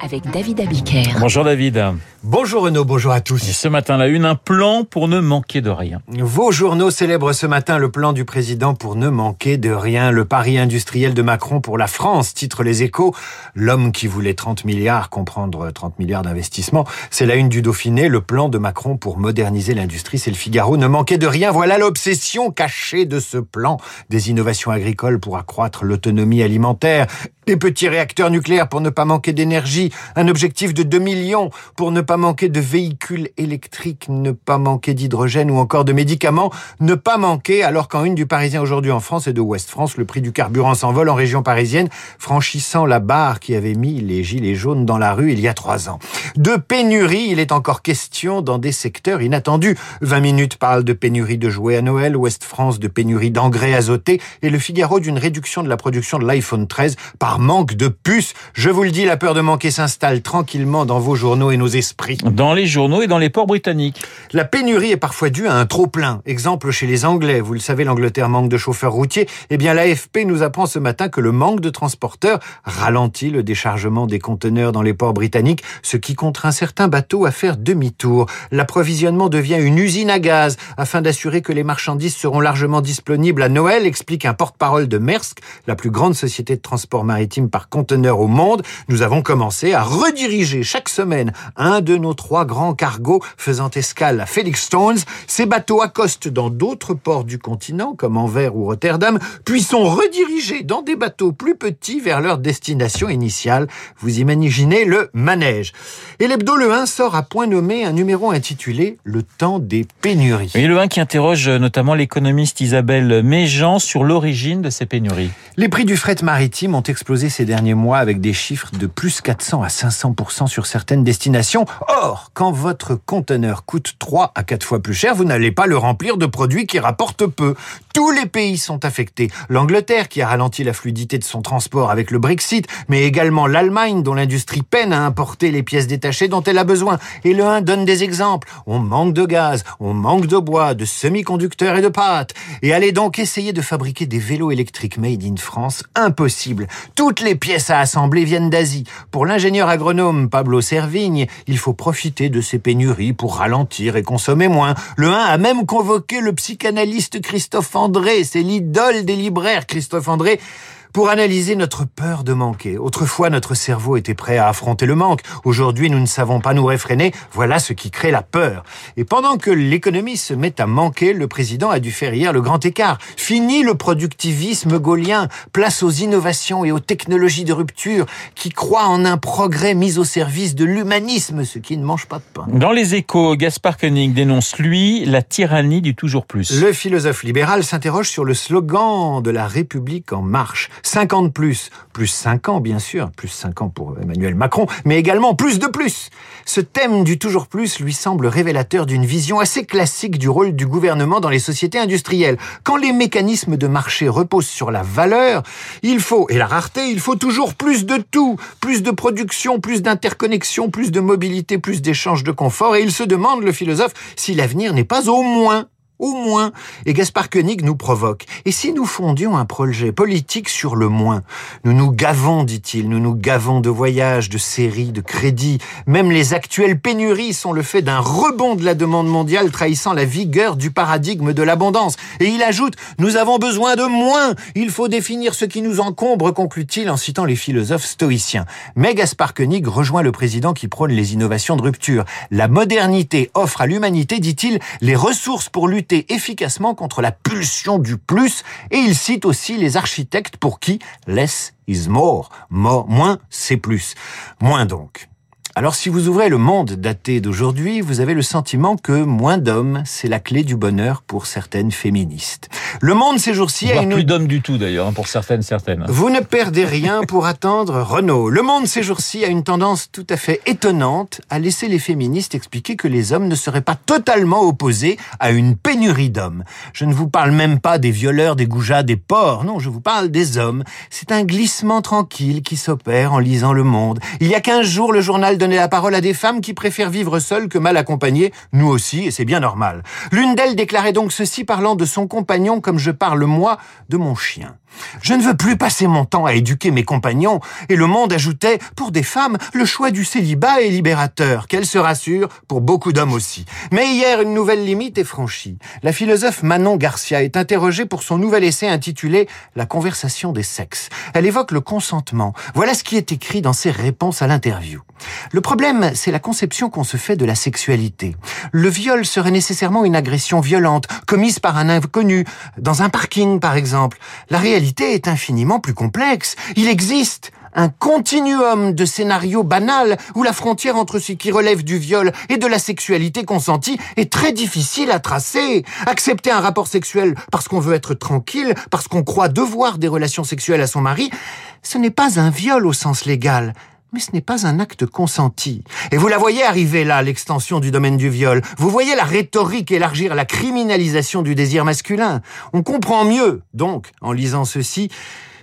avec David Abiker. Bonjour David. Bonjour Renaud, bonjour à Et tous. ce matin, la une, un plan pour ne manquer de rien. Vos journaux célèbrent ce matin le plan du président pour ne manquer de rien. Le pari industriel de Macron pour la France, titre les échos. L'homme qui voulait 30 milliards, comprendre 30 milliards d'investissements, c'est la une du Dauphiné. Le plan de Macron pour moderniser l'industrie, c'est le Figaro. Ne manquer de rien, voilà l'obsession cachée de ce plan. Des innovations agricoles pour accroître l'autonomie alimentaire. Des petits réacteurs nucléaires pour ne pas manquer d'énergie. Un objectif de 2 millions pour ne pas manquer de véhicules électriques, ne pas manquer d'hydrogène ou encore de médicaments. Ne pas manquer, alors qu'en une du Parisien aujourd'hui en France et de Ouest France, le prix du carburant s'envole en région parisienne, franchissant la barre qui avait mis les gilets jaunes dans la rue il y a trois ans. De pénurie, il est encore question dans des secteurs inattendus. 20 minutes parle de pénurie de jouets à Noël, Ouest France de pénurie d'engrais azotés et le Figaro d'une réduction de la production de l'iPhone 13 par manque de puces. Je vous le dis, la peur de manquer s'installe tranquillement dans vos journaux et nos esprits. Dans les journaux et dans les ports britanniques. La pénurie est parfois due à un trop-plein. Exemple chez les Anglais. Vous le savez, l'Angleterre manque de chauffeurs routiers. Eh bien, l'AFP nous apprend ce matin que le manque de transporteurs ralentit le déchargement des conteneurs dans les ports britanniques, ce qui contraint certains bateaux à faire demi-tour. L'approvisionnement devient une usine à gaz afin d'assurer que les marchandises seront largement disponibles à Noël, explique un porte-parole de Maersk, la plus grande société de transport maritime par conteneur au monde. Nous avons commencé à rediriger chaque semaine un de nos trois grands cargos faisant escale à Felixstones. Ces bateaux accostent dans d'autres ports du continent, comme Anvers ou Rotterdam, puis sont redirigés dans des bateaux plus petits vers leur destination initiale. Vous imaginez le manège. Et l'hebdo Le 1 sort à point nommé un numéro intitulé Le temps des pénuries. Et le 1 qui interroge notamment l'économiste Isabelle Méjean sur l'origine de ces pénuries. Les prix du fret maritime ont explosé ces derniers mois avec des chiffres de plus 400 à 500% sur certaines destinations. Or, quand votre conteneur coûte 3 à 4 fois plus cher, vous n'allez pas le remplir de produits qui rapportent peu. Tous les pays sont affectés. L'Angleterre qui a ralenti la fluidité de son transport avec le Brexit, mais également l'Allemagne dont l'industrie peine à importer les pièces détachées dont elle a besoin. Et le 1 donne des exemples. On manque de gaz, on manque de bois, de semi-conducteurs et de pâtes. Et allez donc essayer de fabriquer des vélos électriques made in France, impossible. Toutes les pièces à assembler viennent d'Asie. Pour l'ingénieur agronome Pablo Servigne, il faut profiter de ces pénuries pour ralentir et consommer moins. Le 1 a même convoqué le psychanalyste Christophe André, c'est l'idole des libraires Christophe André, pour analyser notre peur de manquer. Autrefois, notre cerveau était prêt à affronter le manque. Aujourd'hui, nous ne savons pas nous réfréner. Voilà ce qui crée la peur. Et pendant que l'économie se met à manquer, le président a dû faire hier le grand écart. Fini le productivisme gaulien. Place aux innovations et aux technologies de rupture qui croient en un progrès mis au service de l'humanisme, ce qui ne mange pas de pain. Dans les échos, Gaspard Koenig dénonce, lui, la tyrannie du toujours plus. Le philosophe libéral s'interroge sur le slogan de la République en marche. 50 plus, plus 5 ans bien sûr, plus 5 ans pour Emmanuel Macron, mais également plus de plus. Ce thème du toujours plus lui semble révélateur d'une vision assez classique du rôle du gouvernement dans les sociétés industrielles. Quand les mécanismes de marché reposent sur la valeur, il faut, et la rareté, il faut toujours plus de tout, plus de production, plus d'interconnexion, plus de mobilité, plus d'échanges de confort, et il se demande, le philosophe, si l'avenir n'est pas au moins au moins. Et Gaspard Koenig nous provoque. Et si nous fondions un projet politique sur le moins? Nous nous gavons, dit-il, nous nous gavons de voyages, de séries, de crédits. Même les actuelles pénuries sont le fait d'un rebond de la demande mondiale trahissant la vigueur du paradigme de l'abondance. Et il ajoute, nous avons besoin de moins. Il faut définir ce qui nous encombre, conclut-il en citant les philosophes stoïciens. Mais Gaspard Koenig rejoint le président qui prône les innovations de rupture. La modernité offre à l'humanité, dit-il, les ressources pour lutter efficacement contre la pulsion du plus et il cite aussi les architectes pour qui less is more, more moins c'est plus. Moins donc. Alors si vous ouvrez le monde daté d'aujourd'hui, vous avez le sentiment que moins d'hommes, c'est la clé du bonheur pour certaines féministes. Le monde ces jours-ci a une... plus d'hommes du tout d'ailleurs, hein, pour certaines, certaines. Vous ne perdez rien pour attendre Renault. Le monde ces jours-ci a une tendance tout à fait étonnante à laisser les féministes expliquer que les hommes ne seraient pas totalement opposés à une pénurie d'hommes. Je ne vous parle même pas des violeurs, des goujats, des porcs. Non, je vous parle des hommes. C'est un glissement tranquille qui s'opère en lisant Le Monde. Il y a 15 jours, le journal de la parole à des femmes qui préfèrent vivre seules que mal accompagnées, nous aussi, et c'est bien normal. L'une d'elles déclarait donc ceci parlant de son compagnon comme je parle moi de mon chien. Je ne veux plus passer mon temps à éduquer mes compagnons. Et le monde ajoutait, pour des femmes, le choix du célibat est libérateur, qu'elle se rassure, pour beaucoup d'hommes aussi. Mais hier, une nouvelle limite est franchie. La philosophe Manon Garcia est interrogée pour son nouvel essai intitulé La conversation des sexes. Elle évoque le consentement. Voilà ce qui est écrit dans ses réponses à l'interview. Le problème, c'est la conception qu'on se fait de la sexualité. Le viol serait nécessairement une agression violente, commise par un inconnu, dans un parking par exemple. La réalité est infiniment plus complexe. Il existe un continuum de scénarios banals où la frontière entre ce qui relève du viol et de la sexualité consentie est très difficile à tracer. Accepter un rapport sexuel parce qu'on veut être tranquille, parce qu'on croit devoir des relations sexuelles à son mari, ce n'est pas un viol au sens légal mais ce n'est pas un acte consenti. Et vous la voyez arriver là, l'extension du domaine du viol. Vous voyez la rhétorique élargir la criminalisation du désir masculin. On comprend mieux, donc, en lisant ceci,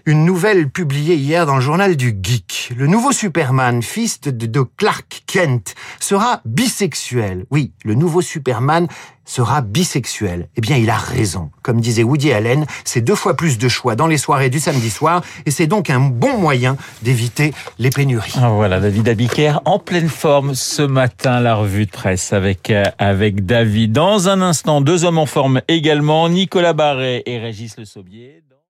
une nouvelle publiée hier dans le journal du Geek. Le nouveau Superman, fils de, Clark Kent, sera bisexuel. Oui, le nouveau Superman sera bisexuel. Eh bien, il a raison. Comme disait Woody Allen, c'est deux fois plus de choix dans les soirées du samedi soir et c'est donc un bon moyen d'éviter les pénuries. Ah, voilà, David Abiker en pleine forme ce matin, la revue de presse avec, euh, avec David. Dans un instant, deux hommes en forme également, Nicolas Barret et Régis Le Saubier.